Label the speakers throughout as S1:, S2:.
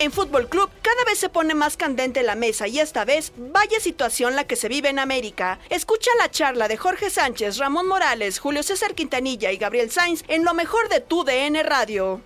S1: En Fútbol Club cada vez se pone más candente la mesa y esta vez vaya situación la que se vive en América. Escucha la charla de Jorge Sánchez, Ramón Morales, Julio César Quintanilla y Gabriel Sainz en lo mejor de tu DN Radio.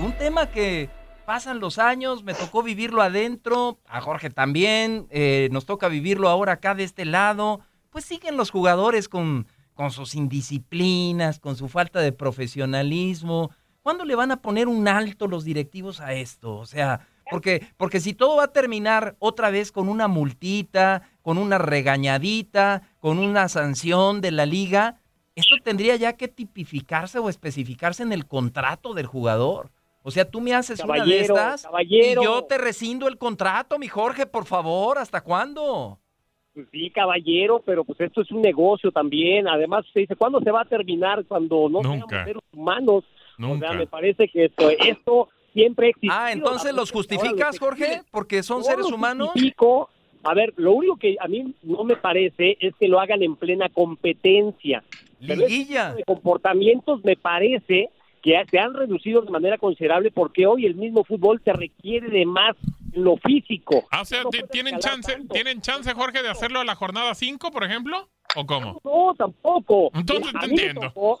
S2: Un tema que pasan los años, me tocó vivirlo adentro, a Jorge también, eh, nos toca vivirlo ahora acá de este lado. Pues siguen los jugadores con, con sus indisciplinas, con su falta de profesionalismo. ¿Cuándo le van a poner un alto los directivos a esto? O sea, porque, porque si todo va a terminar otra vez con una multita, con una regañadita, con una sanción de la liga, esto tendría ya que tipificarse o especificarse en el contrato del jugador. O sea, tú me haces una de estas
S3: caballero.
S2: y yo te rescindo el contrato, mi Jorge, por favor. ¿Hasta cuándo?
S3: Pues sí, caballero, pero pues esto es un negocio también. Además, se dice, ¿cuándo se va a terminar? Cuando no seamos
S4: Nunca.
S3: seres humanos. O
S4: Nunca.
S3: sea, me parece que esto, esto siempre ha existido.
S2: Ah, entonces los justificas, Jorge, porque son
S3: No
S2: seres humanos.
S3: justifico. A ver, lo único que a mí no me parece es que lo hagan en plena competencia. Pero este
S2: Liguilla.
S3: tipo de comportamientos me parece que se han reducido de manera considerable porque hoy el mismo fútbol te requiere de más en lo físico.
S4: Ah, o sea,
S3: No
S4: ¿tienen chance,
S3: tanto.
S4: ¿tienen chance, Jorge, de hacerlo a la jornada 5, por ejemplo? ¿O cómo?
S3: No, tampoco.
S4: Entonces te entiendo.
S3: tocó-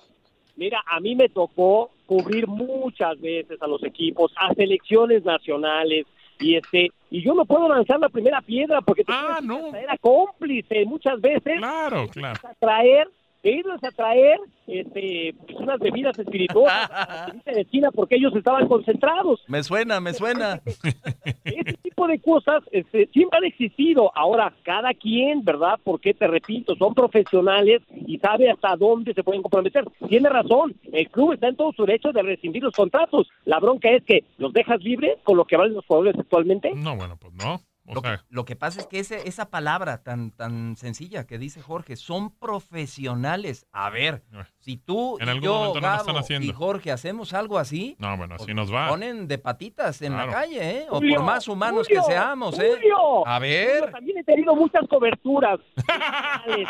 S3: mira, a mí me tocó cubrir muchas veces a los equipos, a selecciones nacionales, y este y yo no puedo lanzar la primera piedra porque te
S4: Ah, no.
S3: era cómplice muchas veces
S4: Claro, claro.
S3: a traer de irles a traer este pues, unas bebidas espirituosas a la de China porque ellos estaban concentrados
S2: Me suena, me suena.
S3: ese tipo de cosas este, siempre han existido. Ahora, cada quien, ¿verdad? Porque te repito, son profesionales y sabe hasta dónde se pueden comprometer. Tiene razón, el club está en todo su derecho de rescindir los contratos. La bronca es que los dejas libres con lo que valen los jugadores actualmente.
S4: No, bueno, pues no.
S2: Lo que,
S4: sea,
S2: lo que pasa es que ese- esa palabra tan, tan sencilla que dice Jorge, son profesionales. A ver, si tú
S4: En
S2: y
S4: algún
S2: yo,
S4: no están
S2: y Jorge hacemos algo así,
S4: no, bueno,
S2: pues
S4: así nos va.
S2: ponen de patitas en
S4: Claro.
S2: la calle, ¿eh? O
S3: Julio,
S2: por más humanos
S3: Julio,
S2: que seamos, ¿eh?
S3: Julio,
S2: A
S3: Julio,
S2: ver.
S3: también he tenido muchas coberturas de,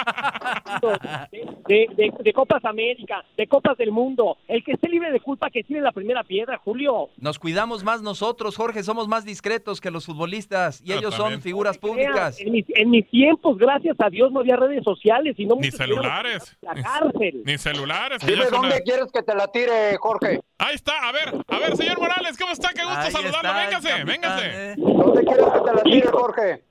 S3: de- de- de Copas América, de Copas del Mundo. El que esté libre de culpa que tiene la primera piedra, Julio.
S2: Nos cuidamos más nosotros, Jorge, somos más discretos que los futbolistas y ellos son figuras públicas.
S3: En mis, en mis tiempos, gracias a Dios, no había redes sociales y no
S4: Ni celulares.
S3: La cárcel.
S4: Ni celulares.
S5: Dime
S4: una-
S5: dónde quieres que te la tire, Jorge.
S4: Ahí está, a ver, a ver, señor Morales, ¿cómo está? Qué gusto
S2: Ahí
S4: saludarlo.
S2: está
S4: véngase,
S2: capitán,
S4: véngase.
S2: ¿eh?
S5: ¿Dónde quieres que te la tire, Jorge?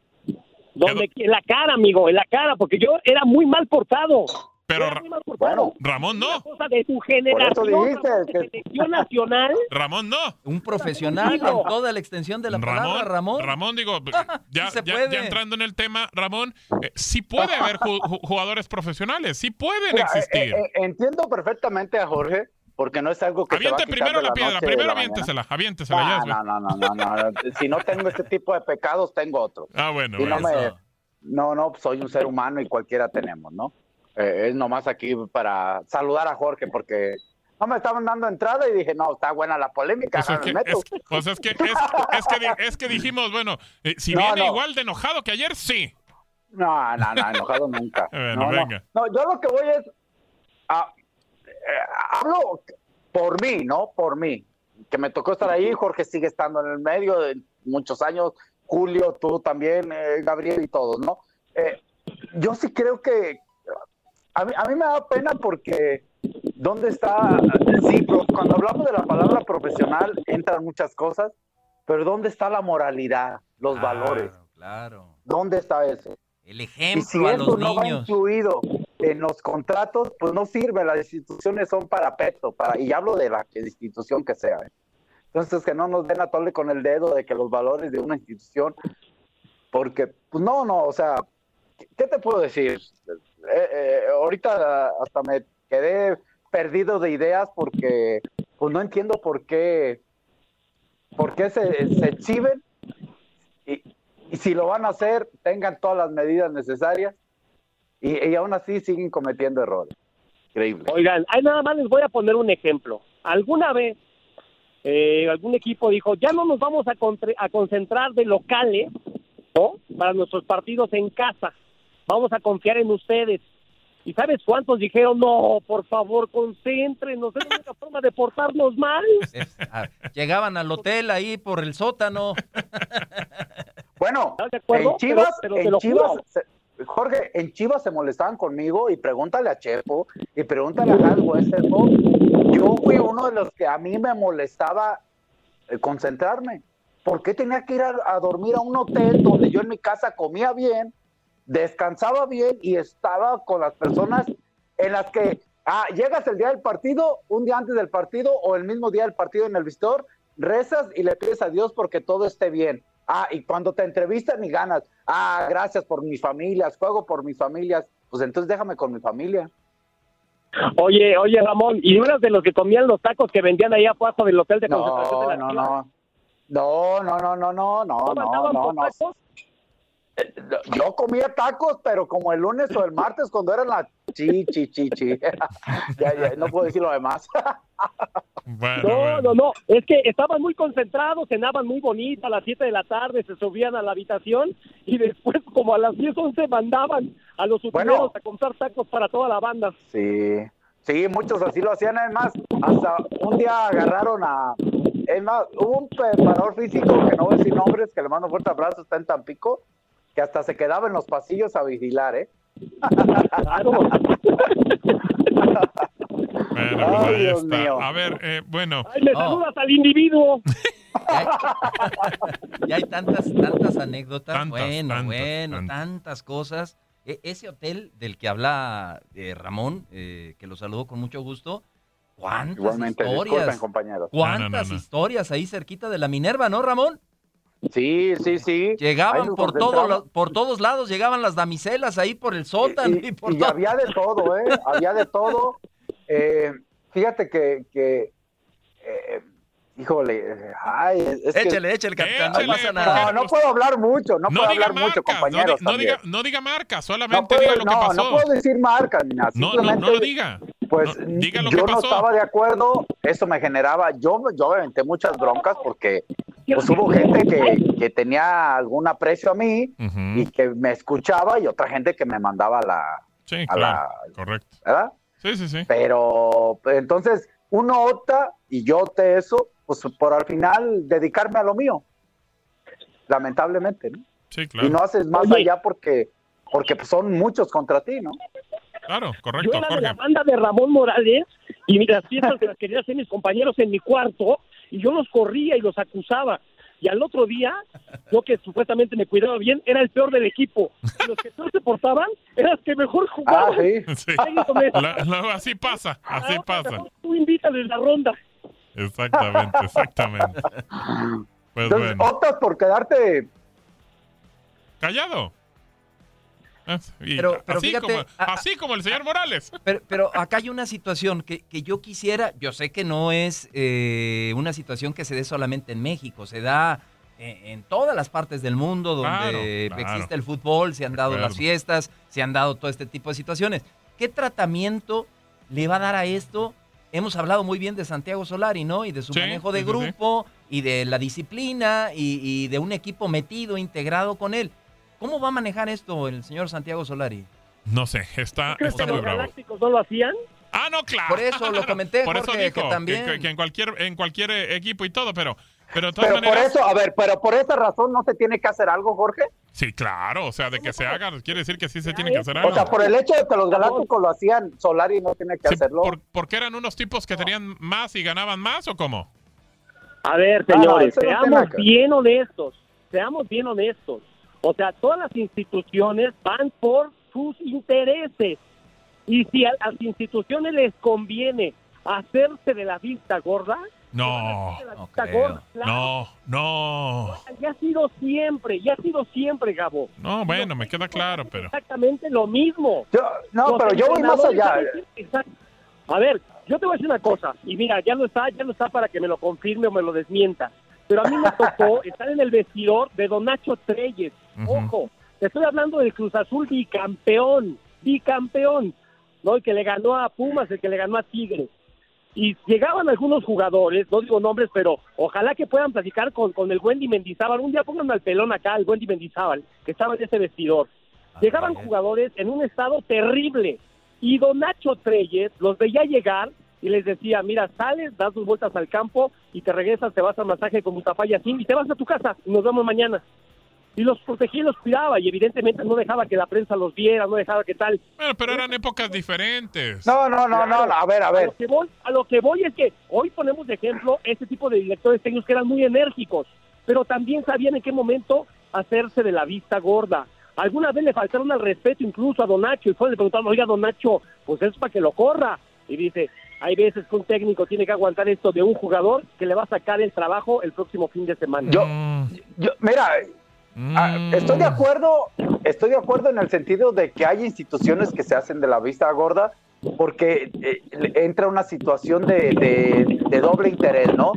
S3: Donde, en la cara, amigo, en la cara, porque yo era muy mal portado.
S4: Pero.
S6: Bueno,
S4: Ramón no.
S3: cosa de tu generación,
S6: dijiste
S3: Ramón,
S6: que-
S3: de selección nacional.
S4: Ramón no.
S2: Un profesional en toda la extensión de la palabra, Ramón.
S4: Ramón, digo, ya,
S2: se
S4: ya- ya entrando en el tema, Ramón, eh, sí puede haber ju- ju- jugadores profesionales, sí pueden
S6: mira, eh,
S4: existir.
S6: eh, entiendo perfectamente a Jorge, porque no es algo que va
S4: Aviente primero la piedra, primero
S6: la
S4: aviéntesela, aviéntesela, ya
S6: No, no, no, no, no, no. Si no tengo este tipo de pecados, tengo otros.
S4: Ah, bueno,
S6: no, me,
S2: Eso.
S6: no, no, soy un ser humano y cualquiera tenemos, ¿no? Eh, es nomás aquí para saludar a Jorge porque no me estaban dando entrada y dije, no, está buena la polémica,
S4: Pues es,
S6: me
S4: que,
S6: meto.
S4: es, pues es que, es, que, di- es que dijimos, bueno, eh, si
S6: No,
S4: viene
S6: no.
S4: igual de enojado que ayer, sí.
S6: No, no, no, enojado nunca.
S4: Bueno,
S6: no,
S4: venga.
S6: No, yo lo que voy es, a- eh, hablo por mí, ¿no? Por mí, que me tocó estar ahí, Jorge sigue estando en el medio de muchos años, Julio, tú también, eh, Gabriel y todos, ¿no? Yo sí creo que a mí, a mí me da pena porque ¿dónde está? Sí, pero cuando hablamos de la palabra profesional entran muchas cosas, pero ¿dónde está la moralidad, los
S2: Claro,
S6: valores?
S2: Claro.
S6: ¿Dónde está eso?
S2: El
S6: Y
S2: ejemplo
S6: si
S2: a
S6: eso
S2: los
S6: no va
S2: niños.
S6: incluido en los contratos, pues no sirve. Las instituciones son para peto, para, y hablo de la institución que sea. ¿eh? Entonces, que no nos den a tole con el dedo de que los valores de una institución, porque, pues no, no, o sea, ¿qué- ¿qué te puedo decir? Eh, eh, ahorita hasta me quedé perdido de ideas porque, pues no entiendo por qué, por qué se, exhiben y, si lo van a hacer, tengan todas las medidas necesarias y, y aún así siguen cometiendo errores. Increíble.
S3: Oigan, ahí nada más les voy a poner un ejemplo. Alguna vez eh, algún equipo dijo, ya no nos vamos a, a concentrar de locales. Para nuestros partidos en casa. Vamos a confiar en ustedes. ¿Y sabes cuántos dijeron, no, por favor, concéntrenos, es la única forma de portarnos mal?
S2: Llegaban al hotel ahí por el sótano.
S6: Bueno,
S3: ¿Estás de acuerdo?
S6: en Chivas,
S3: Pero- pero te
S6: en Chivas, se- Jorge, en Chivas se molestaban conmigo y pregúntale a Chepo y pregúntale a Hal Westerbo. Yo fui uno de los que a mí me molestaba eh, concentrarme. ¿Por qué tenía que ir a, a dormir a un hotel donde yo en mi casa comía bien, descansaba bien y estaba con las personas en las que ah, llegas el día del partido, un día antes del partido o el mismo día del partido en el vistor, rezas y le pides a Dios porque todo esté bien. Ah, y cuando te entrevistan y ganas, ah, gracias por mis familias, juego por mis familias, pues entonces déjame con mi familia.
S3: Oye, oye, Ramón, ¿y no eras de los que comían los tacos que vendían ahí abajo del hotel de concentración de
S6: No,
S3: la
S6: no, no. No, no, no, no, no, no,
S3: ¿No
S6: no, no, no.
S3: Tacos?
S6: Yo comía tacos, pero como el lunes o el martes cuando eran las chi, chi, chi, chi. ya, ya, no puedo decir lo demás.
S4: Bueno,
S3: No,
S4: bueno.
S3: no, no, es que estaban muy concentrados, cenaban muy bonita a las 7 de la tarde, se subían a la habitación y después como a las 10, 11 mandaban a los utileros
S6: Bueno.
S3: a comprar tacos para toda la banda.
S6: Sí, sí, muchos así lo hacían. Es más, hasta un día agarraron a. Es más, hubo un preparador físico que no voy a decir nombres, que le mando un fuerte abrazo, está en Tampico, que hasta se quedaba en los pasillos a vigilar, ¿eh?
S3: Claro.
S4: Bueno, pues ahí
S6: Dios
S4: está.
S6: mío.
S4: A ver, eh, bueno,
S3: Ay, me
S2: No.
S3: saludas al individuo.
S2: Ya hay, ya hay tantas, tantas anécdotas.
S4: Tantas,
S2: bueno,
S4: tantas,
S2: bueno,
S4: tantas.
S2: tantas cosas. E- ese hotel del que habla eh, Ramón, eh, que lo saludo con mucho gusto. ¿Cuántas
S6: Igualmente, disculpen,
S2: historias?
S6: compañeros.
S2: ¿Cuántas
S4: No, no, no, no.
S2: historias ahí cerquita de la Minerva, no, Ramón?
S6: Sí, sí, sí.
S2: Llegaban por, los- por todos lados, llegaban las damiselas ahí por el sótano y,
S6: Y,
S2: por
S6: y
S2: todo.
S6: había de todo, ¿eh? Había de todo. Eh, fíjate que, que eh, híjole, ay, es que-
S2: Échale, échale, capitán,
S4: Échale,
S2: no pasa nada.
S6: no, no puedo hablar mucho, no,
S4: no
S6: puedo hablar mucho,
S4: marcas, no,
S6: compañeros.
S4: di- no diga, no diga marcas,
S6: No
S4: solamente
S6: puedo-
S4: diga lo que
S6: no,
S4: pasó.
S6: no puedo decir marcas, ni nada.
S4: No, no, no lo diga.
S6: Pues
S4: No, diga lo
S6: yo
S4: que
S6: no estaba de acuerdo, eso me generaba, yo, yo me aventé muchas broncas porque pues hubo gente que, que tenía algún aprecio a mí y que me escuchaba y otra gente que me mandaba a la,
S4: Sí,
S6: a
S4: claro,
S6: la-
S4: correcto.
S6: ¿verdad?
S4: Sí, sí, sí.
S6: Pero pues, entonces uno opta y yo opté eso, pues por al final dedicarme a lo mío. Lamentablemente, ¿no?
S4: Sí, claro.
S6: Y no haces más allá porque porque pues, son muchos contra ti, ¿no?
S4: Claro,
S3: Yo
S4: correcto,
S3: era de
S4: Jorge.
S3: la banda de Ramón Morales y las fiestas se las querían hacer mis compañeros en mi cuarto y yo los corría y los acusaba. y al otro día, yo que supuestamente me cuidaba bien, era el peor del equipo. Y los que peor se portaban eran los que mejor jugaban.
S4: Sí.
S3: Ahí lo ves.
S4: La- la- así pasa, así pasa.
S3: Tú invítales la ronda.
S4: Exactamente, exactamente. Pues
S6: Entonces,
S4: bueno.
S6: optas por quedarte
S4: Callado.
S2: Pero- pero
S4: así,
S2: fíjate,
S4: como,
S2: a-
S4: así como el señor Morales.
S2: Pero, pero acá hay una situación que, que yo quisiera, yo sé que no es eh, una situación que se dé solamente en México, se da en, en todas las partes del mundo donde
S4: Claro, claro.
S2: existe el fútbol, se han dado las fiestas, se han dado todo este tipo de situaciones. ¿Qué tratamiento le va a dar a esto? Hemos hablado muy bien de Santiago Solari, ¿no? Y de su
S4: Sí,
S2: manejo de
S4: sí, sí, sí.
S2: grupo y de la disciplina y, y de un equipo metido, integrado con él. ¿Cómo va a manejar esto el señor Santiago Solari?
S4: No sé, está,
S3: ¿Crees
S4: está
S3: que
S4: muy
S3: los
S4: bravo.
S3: galácticos no lo hacían?
S4: Ah, no, claro.
S2: Por eso lo comenté,
S4: Por eso
S2: Jorge,
S4: dijo
S2: que también-
S4: que, que en cualquier en cualquier equipo y todo, pero pero de todas
S6: Pero por
S4: maneras
S6: eso, a ver, pero por esa razón no se tiene que hacer algo, Jorge.
S4: sí, claro, o sea, de que se haga quiere decir que sí se tiene que hacer algo.
S6: O sea, por el hecho de que los galácticos lo hacían, Solari no tiene que
S4: Sí,
S6: hacerlo.
S4: por- porque eran unos tipos que tenían más y ganaban más o cómo?
S3: A ver,
S6: no,
S3: señores,
S6: eso no
S3: seamos bien honestos, seamos bien honestos. O sea, todas las instituciones van por sus intereses. Y si a las instituciones les conviene hacerse de la vista gorda,
S4: No,
S2: no
S3: vista
S2: creo.
S3: gorda, claro,
S4: no, no.
S3: ya ha sido siempre, ya ha sido siempre, Gabo.
S4: No, bueno, me queda claro, pero
S3: Exactamente lo mismo.
S6: Yo- no,
S3: Los
S6: pero yo voy más allá.
S3: A ver, yo te voy a decir una cosa, y mira, ya no está, ya no está para que me lo confirme o me lo desmienta. Pero a mí me tocó estar en el vestidor de Don Nacho Treyes. Ojo, te estoy hablando del Cruz Azul bicampeón, bicampeón, ¿no? El que le ganó a Pumas, el que le ganó a Tigres. Y llegaban algunos jugadores, no digo nombres, pero ojalá que puedan platicar con, con el Wendy Mendizábal. Un día pónganme al pelón acá, el Wendy Mendizábal, que estaba en ese vestidor. Llegaban jugadores en un estado terrible. Y don Nacho Treyes los veía llegar y les decía, mira, sales, das tus vueltas al campo y te regresas, te vas al masaje con Mustafa Yassin y te vas a tu casa y nos vemos mañana. Y los protegía y los cuidaba y evidentemente no dejaba que la prensa los viera, no dejaba que tal.
S4: bueno, pero eran épocas diferentes.
S6: No, no, no, no, no, a ver, a
S3: A
S6: ver.
S3: lo, que voy, a lo que voy es que hoy ponemos de ejemplo este tipo de directores técnicos que eran muy enérgicos, pero también sabían en qué momento hacerse de la vista gorda. Alguna vez le faltaron al respeto incluso a Don Nacho y fue le preguntaron, oiga Don Nacho, pues es para que lo corra. Y dice, hay veces que un técnico tiene que aguantar esto de un jugador que le va a sacar el trabajo el próximo fin de semana.
S6: Yo,
S4: Mm,
S6: yo, mira, ah,
S4: mm.
S6: estoy de acuerdo, estoy de acuerdo en el sentido de que hay instituciones que se hacen de la vista gorda porque eh, entra una situación de, de- de doble interés, ¿no?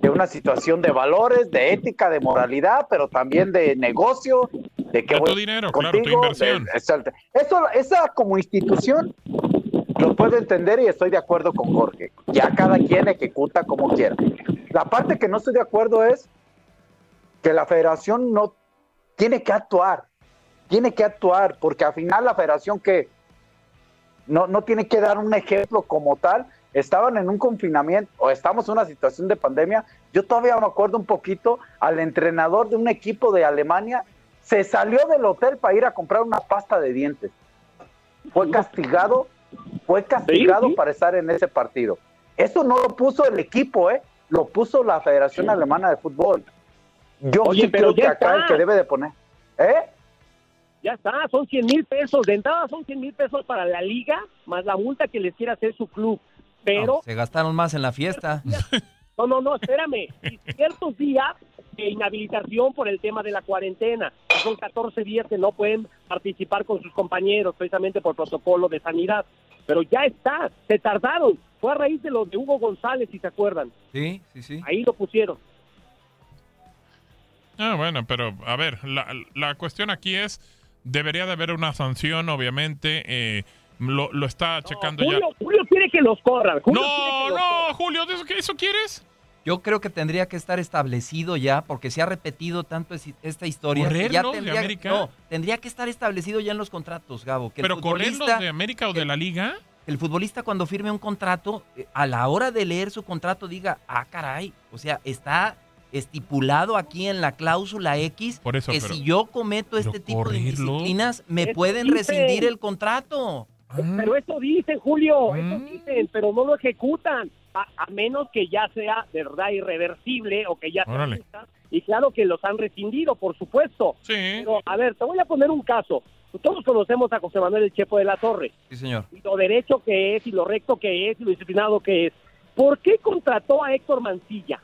S6: De una situación de valores, de ética, de moralidad, pero también de negocio, de que
S4: De tu
S6: voy
S4: dinero, claro, tu
S6: contigo,
S4: inversión.
S6: de- exacto. Eso, esa como institución lo puedo entender y estoy de acuerdo con Jorge. Ya cada quien ejecuta como quiera. La parte que no estoy de acuerdo es que la federación no tiene que actuar, tiene que actuar, porque al final la federación que no, no tiene que dar un ejemplo como tal, estaban en un confinamiento o estamos en una situación de pandemia, yo todavía me acuerdo un poquito al entrenador de un equipo de Alemania, se salió del hotel para ir a comprar una pasta de dientes. Fue castigado, fue castigado
S3: Sí, sí.
S6: para estar en ese partido. Eso no lo puso el equipo, ¿eh? Lo puso la Federación Alemana de Fútbol. Yo
S3: Oye,
S6: sí
S3: pero
S6: creo que acá el
S3: está.
S6: que debe de poner. ¿Eh?
S3: Ya está, son 100 mil pesos. De entrada son 100 mil pesos para la liga, más la multa que les quiera hacer su club. Pero,
S2: No, se gastaron más en la fiesta.
S3: no, no, no, espérame. Y ciertos días de inhabilitación por el tema de la cuarentena. Son 14 días que no pueden participar con sus compañeros, precisamente por protocolo de sanidad. Pero ya está, se tardaron. Fue a raíz de lo de Hugo González, si se acuerdan.
S2: Sí, sí, sí.
S3: Ahí lo pusieron.
S4: Ah, bueno, pero a ver, la, la cuestión aquí es, debería de haber una sanción, obviamente, eh, lo, lo está checando ya.
S3: Julio, Julio quiere que los corran. Julio
S4: No,
S3: que los
S4: no, Julio, ¿de eso, eso quieres?
S2: Yo creo que tendría que estar establecido ya, porque se ha repetido tanto es- esta historia. que ya
S4: ¿Correrlos de América?
S2: No, tendría que estar establecido ya en los contratos, Gabo. Que
S4: ¿Pero correrlos de América o de la Liga?
S2: el futbolista cuando firme un contrato, eh, a la hora de leer su contrato diga, ah, caray, o sea, está estipulado aquí en la cláusula X
S4: Por eso,
S2: que
S4: pero-
S2: si yo cometo este tipo de
S4: correrlo.
S2: indisciplinas, me
S3: Eso
S2: pueden rescindir el contrato.
S3: Pero eso dicen, Julio, eso
S4: Mm.
S3: dicen, pero no lo ejecutan. A, a menos que ya sea de verdad irreversible o que ya sea y claro que los han rescindido, por supuesto.
S4: Sí.
S3: Pero, a ver, te voy a poner un caso. Todos conocemos a José Manuel El Chepo de la Torre.
S2: Sí, señor.
S3: Y lo derecho que es, y lo recto que es, y lo disciplinado que es. ¿Por qué contrató a Héctor Mancilla?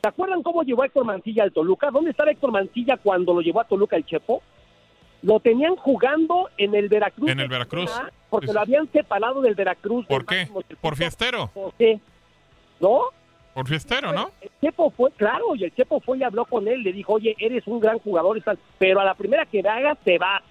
S3: ¿Se acuerdan cómo llevó a Héctor Mancilla al Toluca? ¿Dónde estaba Héctor Mancilla cuando lo llevó a Toluca el Chepo? Lo tenían jugando en el Veracruz.
S4: En el Veracruz.
S3: Ah, Porque
S4: Sí,
S3: lo habían separado del Veracruz.
S4: ¿Por
S3: del
S4: qué? Por fiestero.
S3: ¿Por qué? ¿No?
S4: Por fiestero, ¿no?
S3: El Chepo fue, claro, y el Chepo fue y habló con él, le dijo, oye, eres un gran jugador y tal, pero a la primera que me hagas te vas.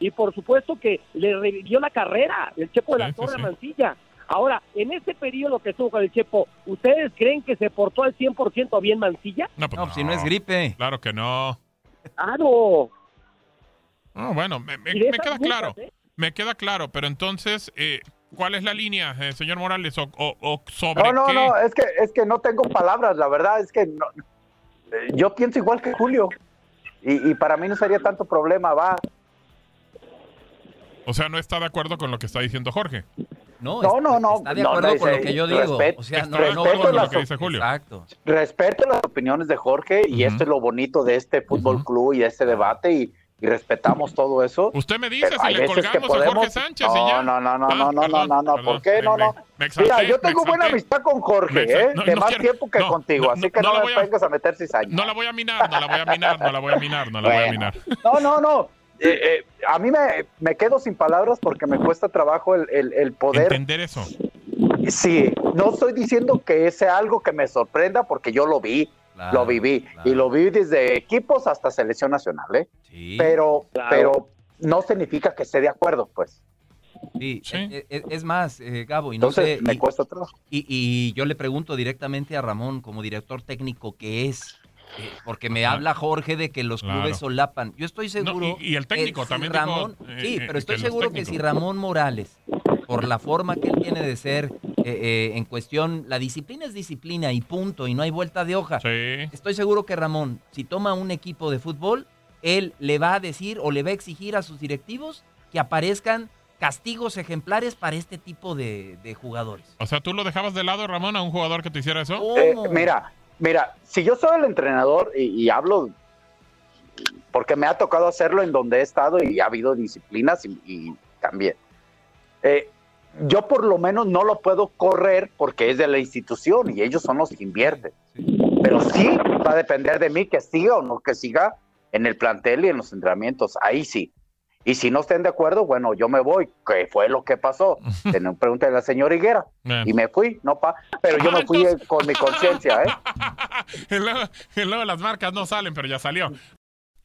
S3: Y por supuesto que le revivió la carrera, el Chepo de la
S4: Sí,
S3: Torre
S4: sí.
S3: Mancilla. Ahora, en este periodo que estuvo con el Chepo, ¿ustedes creen que se portó al 100% bien Mancilla?
S4: No, pues
S2: No, si no es gripe.
S4: Claro que no.
S3: Claro.
S4: No, bueno, me, me- me queda
S3: muchas,
S4: claro.
S3: ¿eh?
S4: Me queda claro, pero entonces, eh, ¿cuál es la línea, eh, señor Morales? ¿O, o- o sobre
S6: No, no,
S4: qué?
S6: no, es que, es que no tengo palabras, la verdad es que no- eh, yo pienso igual que Julio. Y, y para mí no sería tanto problema, va.
S4: O sea, no está de acuerdo con lo que está diciendo Jorge.
S2: No,
S6: No,
S2: está-
S6: no, no,
S2: Está de
S6: no,
S2: acuerdo
S6: no,
S2: con lo que yo digo.
S6: respeto-
S2: o sea, no,
S4: Está de
S2: no
S4: acuerdo
S2: con
S4: lo que dice Julio.
S2: Exacto.
S6: Respeto las opiniones de Jorge y
S4: Ujú.
S6: esto es lo bonito de este fútbol club y de este debate y, y respetamos todo eso.
S4: Usted me dice si
S6: hay
S4: le
S6: veces que
S4: colgamos a Jorge
S6: podemos-
S4: Sánchez
S6: no,
S4: y ya.
S6: No, no, no,
S4: Ah,
S6: no, no,
S4: perdón,
S6: no, no,
S4: perdón,
S6: ¿por qué? No,
S4: me-
S6: no.
S4: me exalté,
S6: Mira, yo tengo buena amistad con Jorge, ¿eh?
S4: no,
S6: de
S4: no
S6: más
S4: quiero-
S6: tiempo que
S4: no,
S6: contigo,
S4: no,
S6: así que
S4: no
S6: me
S4: a-
S6: vengas a meter cizaña.
S4: No la voy a minar, no la voy a minar, no la voy a minar, no la voy a
S6: Bueno.
S4: minar.
S6: No, no, no. Eh, eh, a mí me, me quedo sin palabras porque me cuesta trabajo el, el- el poder.
S4: Entender eso.
S6: Sí, no estoy diciendo que sea algo que me sorprenda porque yo lo vi,
S2: Claro,
S6: lo viví
S2: claro.
S6: y lo vi desde equipos hasta selección nacional, ¿eh?
S2: Sí,
S6: Pero,
S3: Claro.
S6: pero no significa que esté de acuerdo, pues.
S2: sí.
S4: Sí.
S2: Es, es- es más, eh, Gabo, y no
S6: Entonces
S2: sé,
S6: me
S2: y-
S6: cuesta trabajo.
S2: Y, y yo le pregunto directamente a Ramón, como director técnico que es, eh, porque me
S4: Ajá.
S2: habla Jorge de que los
S4: Claro.
S2: clubes solapan. Yo estoy seguro.
S4: y- y el técnico
S2: que si
S4: también dijo,
S2: Ramón,
S4: eh,
S2: sí,
S4: eh,
S2: pero estoy seguro que si. Ramón Morales, por la forma que él tiene de ser eh, eh, en cuestión, la disciplina es disciplina y punto, y no hay vuelta de hoja.
S4: Sí.
S2: Estoy seguro que Ramón, si toma un equipo de fútbol, él le va a decir o le va a exigir a sus directivos que aparezcan castigos ejemplares para este tipo de, de jugadores.
S4: O sea, ¿tú lo dejabas de lado, Ramón, a un jugador que te hiciera eso?
S6: Eh, mira, mira, si yo soy el entrenador y, y hablo porque me ha tocado hacerlo en donde he estado y ha habido disciplinas y, y también. Eh, yo por lo menos no lo puedo correr porque es de la institución y ellos son los que invierten. Pero sí va a depender de mí que siga o no que siga en el plantel y en los entrenamientos. Ahí sí. Y si no estén de acuerdo, bueno, yo me voy. ¿Qué fue lo que pasó? Tenía una pregunta de la señora Higuera.
S4: Bien.
S6: Y me fui, no pa. Pero yo me fui eh, con mi conciencia, ¿eh?
S4: luego las marcas no salen, pero ya salió.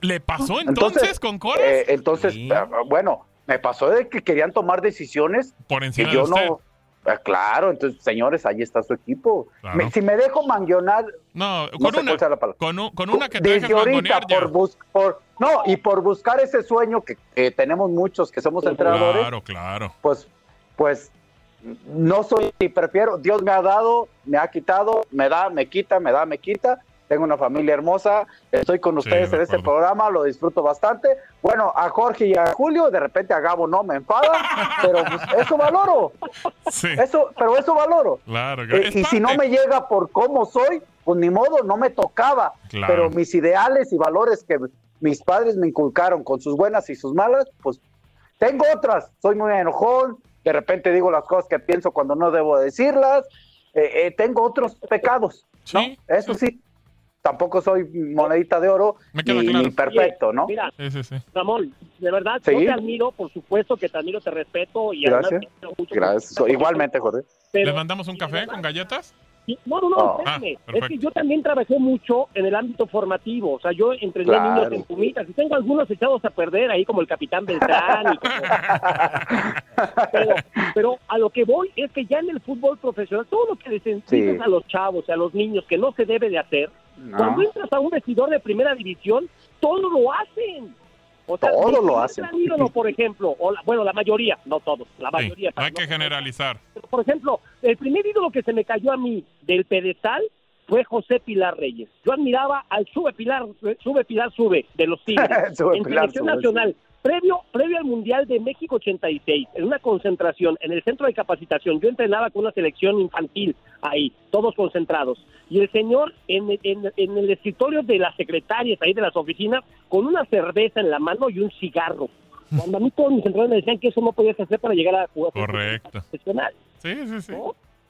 S4: ¿Le pasó entonces, con Coras?
S6: eh, entonces, eh, bueno, me pasó de que querían tomar decisiones
S4: Por
S6: que
S4: encima de
S6: yo
S4: usted.
S6: no. Eh, claro, entonces, señores, ahí está su equipo.
S4: Claro.
S6: Me- si me dejo manguionar,
S4: No, con una, con, un- con una que te
S6: Desde ahorita, por, bus- por- no, y por buscar ese sueño que, que tenemos muchos que somos entrenadores,
S4: Claro, claro.
S6: pues, pues no soy, y prefiero, Dios me ha dado, me ha quitado, me da, me quita, me da, me quita. Tengo una familia hermosa, estoy con ustedes en este programa, lo disfruto bastante. Bueno, a Jorge y a Julio, de repente a Gabo no me enfada, pero pues, eso valoro. Eso, pero eso valoro.
S4: Claro,
S6: Eh, y si no me llega por cómo soy, pues ni modo, no me tocaba.
S4: Claro.
S6: Pero mis ideales y valores que mis padres me inculcaron con sus buenas y sus malas, pues tengo otras. Soy muy enojón, de repente digo las cosas que pienso cuando no debo decirlas. Eh, eh, tengo otros pecados, ¿no? Eso sí. Tampoco soy monedita de oro
S4: queda
S6: ni,
S4: claro.
S6: ni perfecto, ¿no?
S3: Mira,
S4: Sí, sí, sí.
S3: Ramón, de verdad,
S6: Sí.
S3: yo te admiro, por supuesto que te admiro, te respeto y además
S6: Gracias.
S3: te quiero mucho.
S6: Gracias. Igualmente, Jorge.
S3: Pero-
S4: ¿Les mandamos un café con galletas?
S3: No, no, no,
S6: Oh.
S3: espérame.
S4: Ah,
S3: es que yo también trabajé mucho en el ámbito formativo. O sea, yo entrené
S6: Claro.
S3: niños en Pumitas y tengo algunos echados a perder ahí, como el Capitán Beltrán. y como- pero, pero a lo que voy es que ya en el fútbol profesional, todo lo que les enseñas
S6: Sí.
S3: a los chavos y a los niños que no se debe de hacer,
S6: No.
S3: cuando entras a un vestidor de primera división, todo lo hacen. O sea,
S6: Todo lo hacen.
S3: gran ídolo, por ejemplo, o la- bueno, la mayoría, no todos, la
S4: Sí,
S3: mayoría.
S4: no hay que generalizar.
S3: Por ejemplo, el primer ídolo que se me cayó a mí del pedestal fue José Pilar Reyes. Yo admiraba al Sube Pilar, Sube Pilar Sube de los Tigres en
S6: Pilar,
S3: selección
S6: sube,
S3: nacional. Previo, previo al Mundial de México 86, en una concentración en el centro de capacitación, yo entrenaba con una selección infantil ahí, todos concentrados. Y el señor en, en- en el escritorio de las secretarias ahí de las oficinas, con una cerveza en la mano y un cigarro. Cuando a mí todos mis entrenadores me decían que eso no podías hacer para llegar a jugar
S4: Correcto.
S3: profesional.
S4: Sí, sí, sí.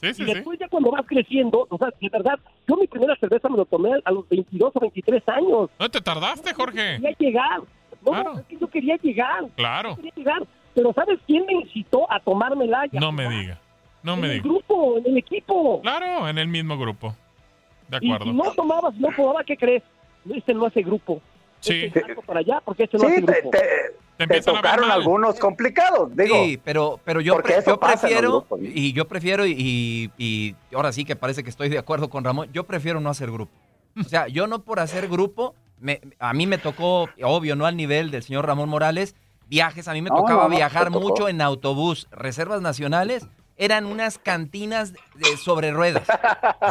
S4: Sí, sí,
S3: y
S4: sí.
S3: después ya cuando vas creciendo, o sea, de verdad, yo mi primera cerveza me lo tomé a los 22 o 23 años.
S4: ¿No te tardaste, Jorge?
S3: Quería llegar. No, es que yo quería llegar.
S4: Claro.
S3: Quería llegar. Pero ¿sabes quién me incitó a a
S4: No me diga. No
S3: En
S4: me
S3: el
S4: diga.
S3: grupo, en el equipo.
S4: Claro, en el mismo grupo. De
S3: Y
S4: acuerdo.
S3: si no tomabas, no tomaba, ¿qué crees? Este no hace grupo.
S6: Sí.
S3: Este salgo para allá porque este no
S6: Sí,
S3: hace
S6: te,
S3: grupo.
S6: te- te tocaron algunos complicados, digo.
S2: Sí, pero, pero yo, pre- prefiero,
S6: grupos.
S2: y yo prefiero, y, y ahora sí que parece que estoy de acuerdo con Ramón, yo prefiero no hacer grupo. O sea, yo no por hacer grupo, me- a mí me tocó, obvio, no al nivel del señor Ramón Morales, viajes, a mí me
S6: No,
S2: tocaba
S6: no, no,
S2: viajar mucho en autobús, reservas nacionales, eran unas cantinas de- sobre ruedas,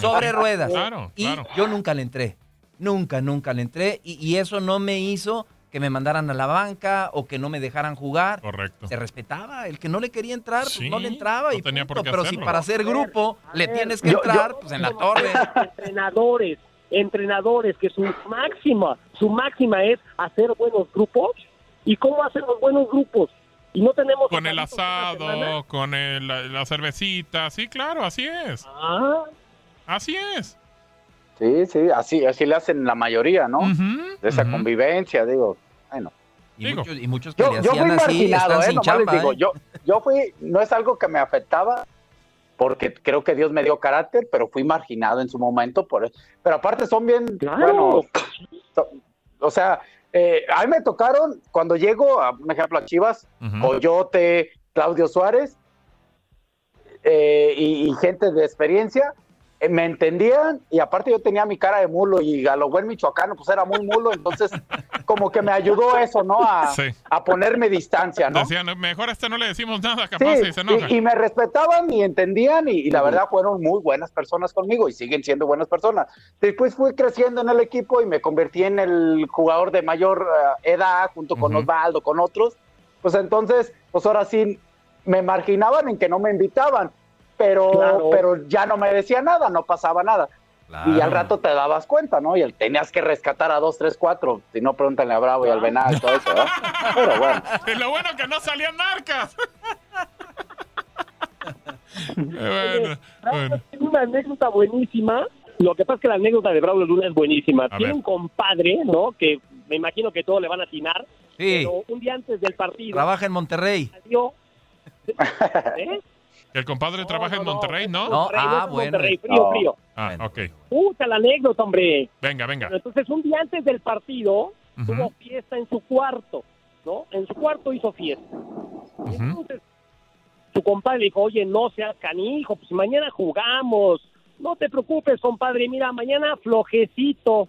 S2: sobre ruedas.
S4: Claro,
S2: y
S4: claro.
S2: yo nunca le entré, nunca, nunca le entré, y, y eso no me hizo que me mandaran a la banca o que no me dejaran jugar.
S4: Correcto.
S2: Se respetaba. El que no le quería entrar, pues
S4: Sí,
S2: no le entraba.
S4: no
S2: y
S4: tenía por
S2: punto.
S4: qué
S2: Pero si para hacer grupo le tienes que
S3: Yo-
S2: entrar,
S3: yo-
S2: pues en la torre.
S3: entrenadores, entrenadores que su máxima, su máxima es hacer buenos grupos. ¿Y cómo hacer los buenos grupos? Y no tenemos
S4: Con el asado, con el- la, la cervecita. Sí, claro, así es.
S3: Ah.
S4: Así es.
S6: Sí, sí, así, así le hacen la mayoría, ¿no? De esa convivencia, digo. Bueno.
S2: Y muchos, y muchos que
S6: Yo,
S2: le
S6: yo
S2: hacían
S6: fui
S2: así
S6: marginado,
S2: están
S6: ¿eh?
S2: sin chamba.
S6: digo,
S2: ¿eh?
S6: yo, yo fui, no es algo que me afectaba, porque creo que Dios me dio carácter, pero fui marginado en su momento, por pero aparte son bien, bueno, so- o sea, eh, a mí me tocaron, cuando llego, a, un ejemplo, a Chivas, Coyote, Claudio Suárez, eh, y, y gente de experiencia, me entendían, y aparte yo tenía mi cara de mulo, y a lo buen michoacano, pues era muy mulo, entonces como que me ayudó eso, ¿no? A,
S4: Sí.
S6: a ponerme distancia, ¿no?
S4: Decían, mejor a este no le decimos nada, capaz
S6: Sí,
S4: y se enoja.
S6: y, y me respetaban y entendían y, y la verdad fueron muy buenas personas conmigo y siguen siendo buenas personas. Después fui creciendo en el equipo y me convertí en el jugador de mayor eh, edad junto con Osvaldo, con otros. Pues entonces, pues ahora sí me marginaban en que no me invitaban, pero,
S3: Claro.
S6: pero ya no me decía nada, no pasaba nada. Y al rato te dabas cuenta, ¿no? Y el- tenías que rescatar a dos, tres, cuatro. Si no, pregúntale a Bravo y al Venal y todo eso, ¿verdad? Pero bueno.
S4: Y lo bueno que no salían narcas. bueno, bueno.
S3: Tiene una anécdota buenísima. Lo que pasa es que la anécdota de Braulio Luna es buenísima.
S4: A
S3: Tiene
S4: ver.
S3: un compadre, ¿no? Que me imagino que todos le van a atinar.
S2: Sí.
S3: Pero un día antes del partido
S2: Trabaja en Monterrey.
S3: salió. ¿Eh?
S4: El compadre trabaja en Monterrey, ¿no?
S2: No,
S3: Monterrey,
S2: ah, bueno.
S3: Monterrey, frío, frío.
S4: Ah, ok.
S3: Puta la anécdota, hombre.
S4: Venga, venga.
S3: Entonces, un día antes del partido, tuvo fiesta en su cuarto, ¿no? En su cuarto hizo fiesta. Entonces, su compadre dijo, oye, no seas canijo, pues mañana jugamos. No te preocupes, compadre, mira, mañana flojecito.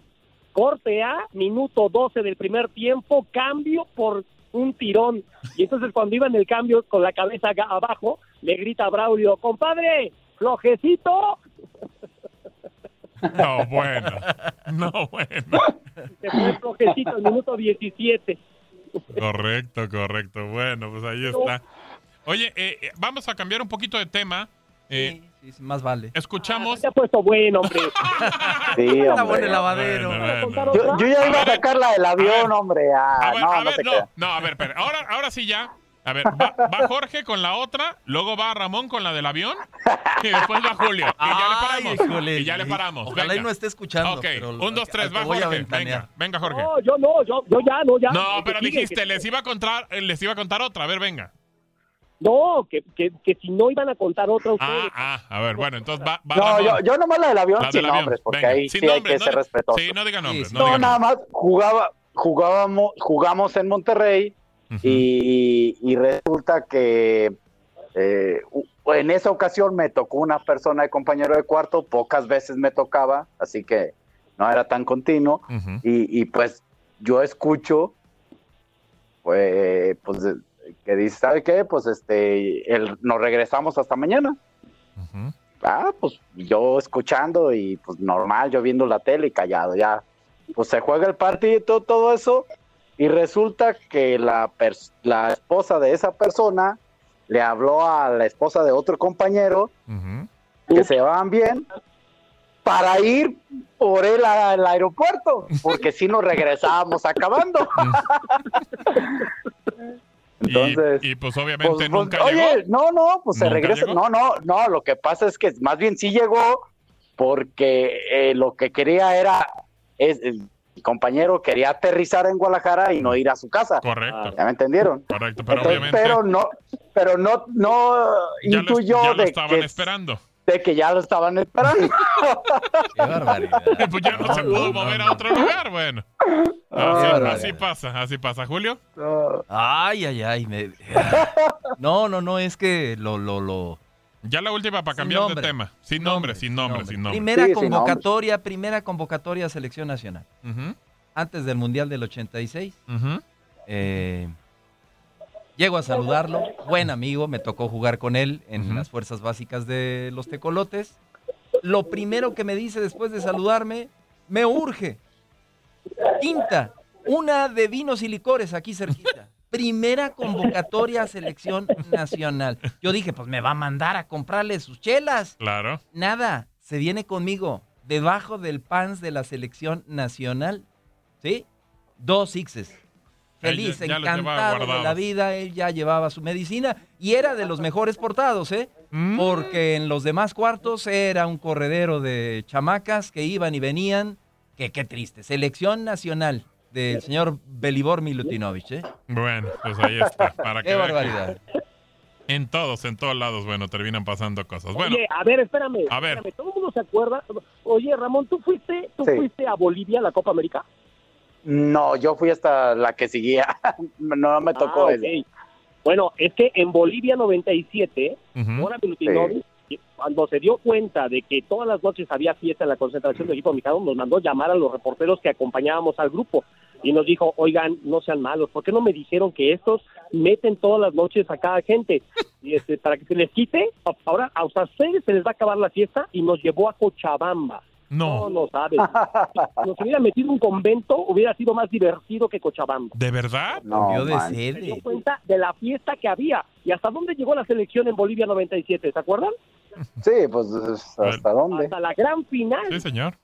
S3: Corte A, minuto 12 del primer tiempo, cambio por un tirón. Y entonces cuando iba en el cambio con la cabeza abajo, le grita a Braulio, compadre, flojecito.
S4: No, bueno. No, bueno.
S3: Se fue flojecito al minuto 17.
S4: Correcto, correcto. Bueno, pues ahí está. Oye, eh, eh, vamos a cambiar un poquito de tema. Eh,
S2: Sí, sí, más vale.
S4: escuchamos.
S3: Se ha puesto bueno, hombre.
S6: Sí, hombre.
S2: bueno el lavadero.
S4: Bueno, bueno.
S6: Yo, yo ya iba a sacar la del avión, hombre. Ah,
S4: A ver,
S6: no,
S4: a
S6: no
S4: ver, no,
S6: crea.
S4: no, a ver, espera. Ahora, ahora sí ya. A ver, va, va Jorge con la otra, luego va Ramón con la del avión y después va Julio. Y ya le paramos.
S2: híjole.
S4: y ya le paramos.
S2: Ojalá y
S4: venga.
S2: no esté escuchando.
S4: Ok,
S2: pero
S4: un, dos, tres, va Jorge. Venga, venga, Jorge.
S3: No, yo no, yo, yo ya, no, ya.
S4: No, pero
S3: sigue,
S4: dijiste,
S3: que-
S4: les iba a contar, les iba a contar otra. A ver, venga.
S3: No, que, que, que si no iban a contar otra ustedes.
S4: Ah, ah, a ver, bueno, entonces va, va
S6: No,
S4: Ramón.
S6: yo, yo nomás la del avión
S4: La
S6: sin
S4: del avión,
S6: nombres, porque
S4: venga.
S6: ahí
S4: Sin
S6: sí hay que
S4: no
S6: ser respetuoso.
S4: Sí, no diga nombres.
S2: Sí,
S4: no
S6: No,
S4: diga
S6: nada
S4: nombres.
S6: más jugaba, jugábamos, jugamos en Monterrey y, y resulta que eh, en esa ocasión me tocó una persona de compañero de cuarto, pocas veces me tocaba, así que no era tan continuo. Y, y, pues yo escucho, pues, pues que dice, ¿sabe qué? Pues este, el, nos regresamos hasta mañana. Ah, pues yo escuchando y pues normal, yo viendo la tele y callado, ya. Pues se juega el partido y todo, todo eso. Y resulta que la, la esposa de esa persona le habló a la esposa de otro compañero que se van bien para ir por él al aeropuerto, porque si nos regresábamos acabando. Entonces,
S4: y, pues obviamente
S6: pues, pues,
S4: nunca
S6: oye,
S4: llegó.
S6: no, no, pues se
S4: ¿Nunca
S6: regresa.
S4: llegó?
S6: No, no, no, lo que pasa es que más bien sí llegó porque eh, lo que quería era, es, compañero quería aterrizar en Guadalajara y no ir a su casa.
S4: Correcto,
S6: ¿Ya me entendieron?
S4: correcto, pero
S6: Entonces,
S4: obviamente
S6: pero no, pero no, no
S4: ya lo,
S6: intuyó
S4: ya lo estaban
S6: que,
S4: esperando.
S6: de que ya lo estaban esperando.
S2: Qué barbaridad.
S4: pues ya no, se pudo mover a otro lugar, bueno. Así, pasa, así pasa. Julio.
S2: Ay, ay, ay. me- No, no, no, es que lo, lo, lo.
S4: Ya la última para cambiar
S2: nombre.
S4: de tema. Sin nombre, sin nombre, sin nombre.
S2: Primera
S6: Sí,
S2: convocatoria, primera convocatoria a selección nacional. Antes del Mundial del 86.
S4: ujú.
S2: eh, llego a saludarlo, buen amigo, me tocó jugar con él en las fuerzas básicas de los tecolotes. Lo primero que me dice después de saludarme, me urge. Quinta, una de vinos y licores aquí cerquita. Primera convocatoria a selección nacional. Yo dije, pues me va a mandar a comprarle sus chelas.
S4: Claro.
S2: Nada, se viene conmigo debajo del pants de la selección nacional. ¿Sí? Dos sixes. Feliz,
S4: ya- ya
S2: encantado de la vida, él ya llevaba su medicina y era de los mejores portados, ¿eh?
S4: Mm.
S2: Porque en los demás cuartos era un corredero de chamacas que iban y venían. Que qué triste. Selección nacional del señor Belibor Milutinovich, ¿eh?
S4: Bueno, pues ahí está. Para que
S2: Qué
S4: que
S2: barbaridad.
S4: En todos, en todos lados, bueno, terminan pasando cosas. Bueno,
S3: Oye, a ver, espérame.
S4: A ver.
S3: espérame, Todo el mundo se acuerda. Oye, Ramón, ¿tú fuiste, tú
S6: Sí.
S3: fuiste a Bolivia a la Copa América?
S6: No, yo fui hasta la que seguía. No me tocó
S3: Ah,
S6: eso.
S3: Bueno, es que en Bolivia 97,
S4: ujú.
S3: Mora Milutinovic, cuando se dio cuenta de que todas las noches había fiesta en la concentración del equipo mexicano, nos mandó llamar a los reporteros que acompañábamos al grupo y nos dijo, oigan, no sean malos, ¿por qué no me dijeron que estos meten todas las noches a cada gente? Y este, para que se les quite, ahora a ustedes se les va a acabar la fiesta y nos llevó a Cochabamba. No,
S4: no.
S3: no sabes. Si nos hubiera metido un convento, hubiera sido más divertido que Cochabamba.
S4: ¿De verdad?
S6: No,
S2: Cambió de.
S3: Se dio cuenta de la fiesta que había y hasta dónde llegó la selección en Bolivia 97, ¿se acuerdan?
S6: Sí, pues hasta dónde.
S3: Hasta la gran final.
S4: Sí, señor.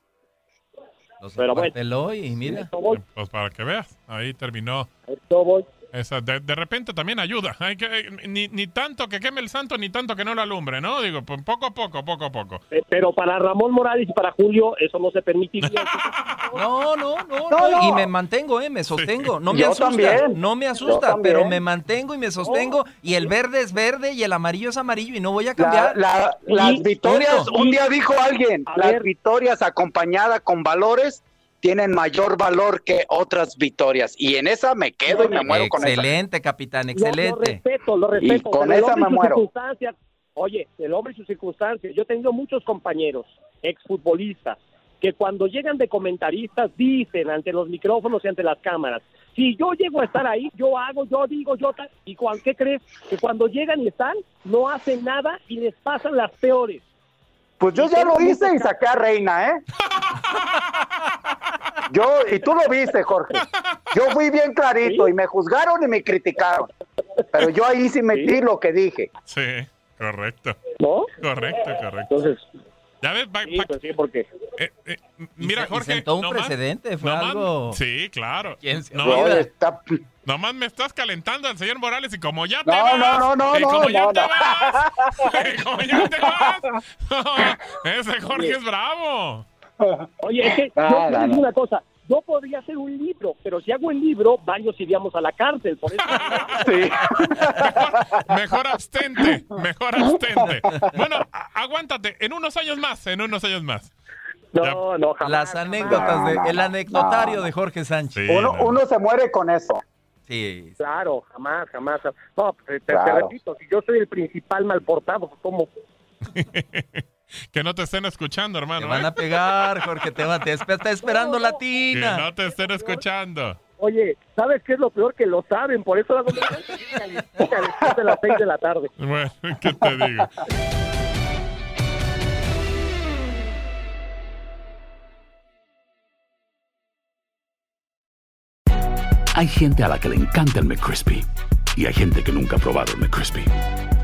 S3: Pero bueno.
S2: y mira.
S4: Pues para que veas, ahí terminó.
S3: esto voy.
S4: Esa, de, de repente también ayuda. Hay que, eh, ni, ni tanto que queme el santo, ni tanto que no lo alumbre, ¿no? Digo, pues poco a poco, poco a poco.
S3: Eh, Pero para Ramón Morales y para Julio eso no se permitiría.
S2: No, no, no,
S6: No,
S2: no,
S6: no.
S2: Y me mantengo, ¿eh? Me sostengo. No me
S6: Yo
S2: asusta.
S6: también.
S2: No me asusta, pero me mantengo y me sostengo. Y el verde es verde y el amarillo es amarillo y no voy a
S6: La-
S2: cambiar.
S6: la- las
S3: Y-
S6: victorias, un día dijo alguien,
S3: A
S6: las
S3: ver.
S6: victorias acompañadas con valores tienen mayor valor que otras victorias. Y en esa me quedo y me muero con esa.
S2: excelente, capitán,
S3: Lo- Lo,
S2: excelente.
S3: respeto, lo respeto.
S6: con
S3: el
S6: esa me muero.
S3: Oye, el hombre y sus circunstancias. Yo he tenido muchos compañeros, exfutbolistas, que cuando llegan de comentaristas dicen ante los micrófonos y ante las cámaras Si yo llego a estar ahí, yo hago, yo digo, yo tal. ¿Y cuál, qué crees? Que cuando llegan y están, no hacen nada y les pasan las peores.
S6: Pues yo ya lo hice y saqué a Reina, ¿eh? Yo, y tú lo viste, Jorge. Yo fui bien clarito y me juzgaron y me criticaron. Pero yo ahí sí metí lo que dije.
S4: Sí, correcto.
S3: ¿No?
S4: Correcto, correcto.
S3: Entonces,
S4: Ya ves, va-
S3: sí,
S4: va-
S3: pues sí, porque
S4: eh, eh, mira,
S2: se- y
S4: Jorge.
S2: sentó un precedente, fue
S4: nomás-
S2: algo-
S4: Sí, claro.
S2: ¿Quién se
S4: Nomás-
S2: olvida?
S6: Está-
S4: Nomás me estás calentando al señor Morales y como ya te
S6: No,
S4: vas.
S6: no, no, no,
S4: y como
S6: no,
S4: ya
S6: no,
S4: te
S6: no.
S4: vas. y como ya te vas. ese Jorge es bravo.
S3: Oye, es que
S6: No,
S3: yo te
S6: no,
S3: digo
S6: no.
S3: una cosa. Yo podría hacer un libro, pero si hago el libro, varios iríamos a la cárcel. Por eso.
S6: Sí.
S4: Mejor abstente, mejor abstente. Bueno, aguántate, en unos años más, en unos años más.
S3: No, no, jamás.
S2: Las anécdotas, de, el anecdotario de Jorge Sánchez.
S6: Uno, uno se muere con eso.
S2: Sí.
S3: Claro, jamás, jamás. No, te, te repito, si yo soy el principal mal portado, pues, ¿cómo?
S4: Que no te estén escuchando,
S2: Te
S4: hermano.
S2: van
S4: ¿eh?
S2: a pegar, Jorge, te va, te está esperando la
S4: Que
S2: tina.
S4: no te estén escuchando.
S3: Oye, ¿sabes qué es lo peor? Que lo saben, por eso hago después de las seis de la tarde.
S4: Bueno, ¿qué te digo?
S7: Hay gente a la que le encanta el McCrispy y hay gente que nunca ha probado el McCrispy.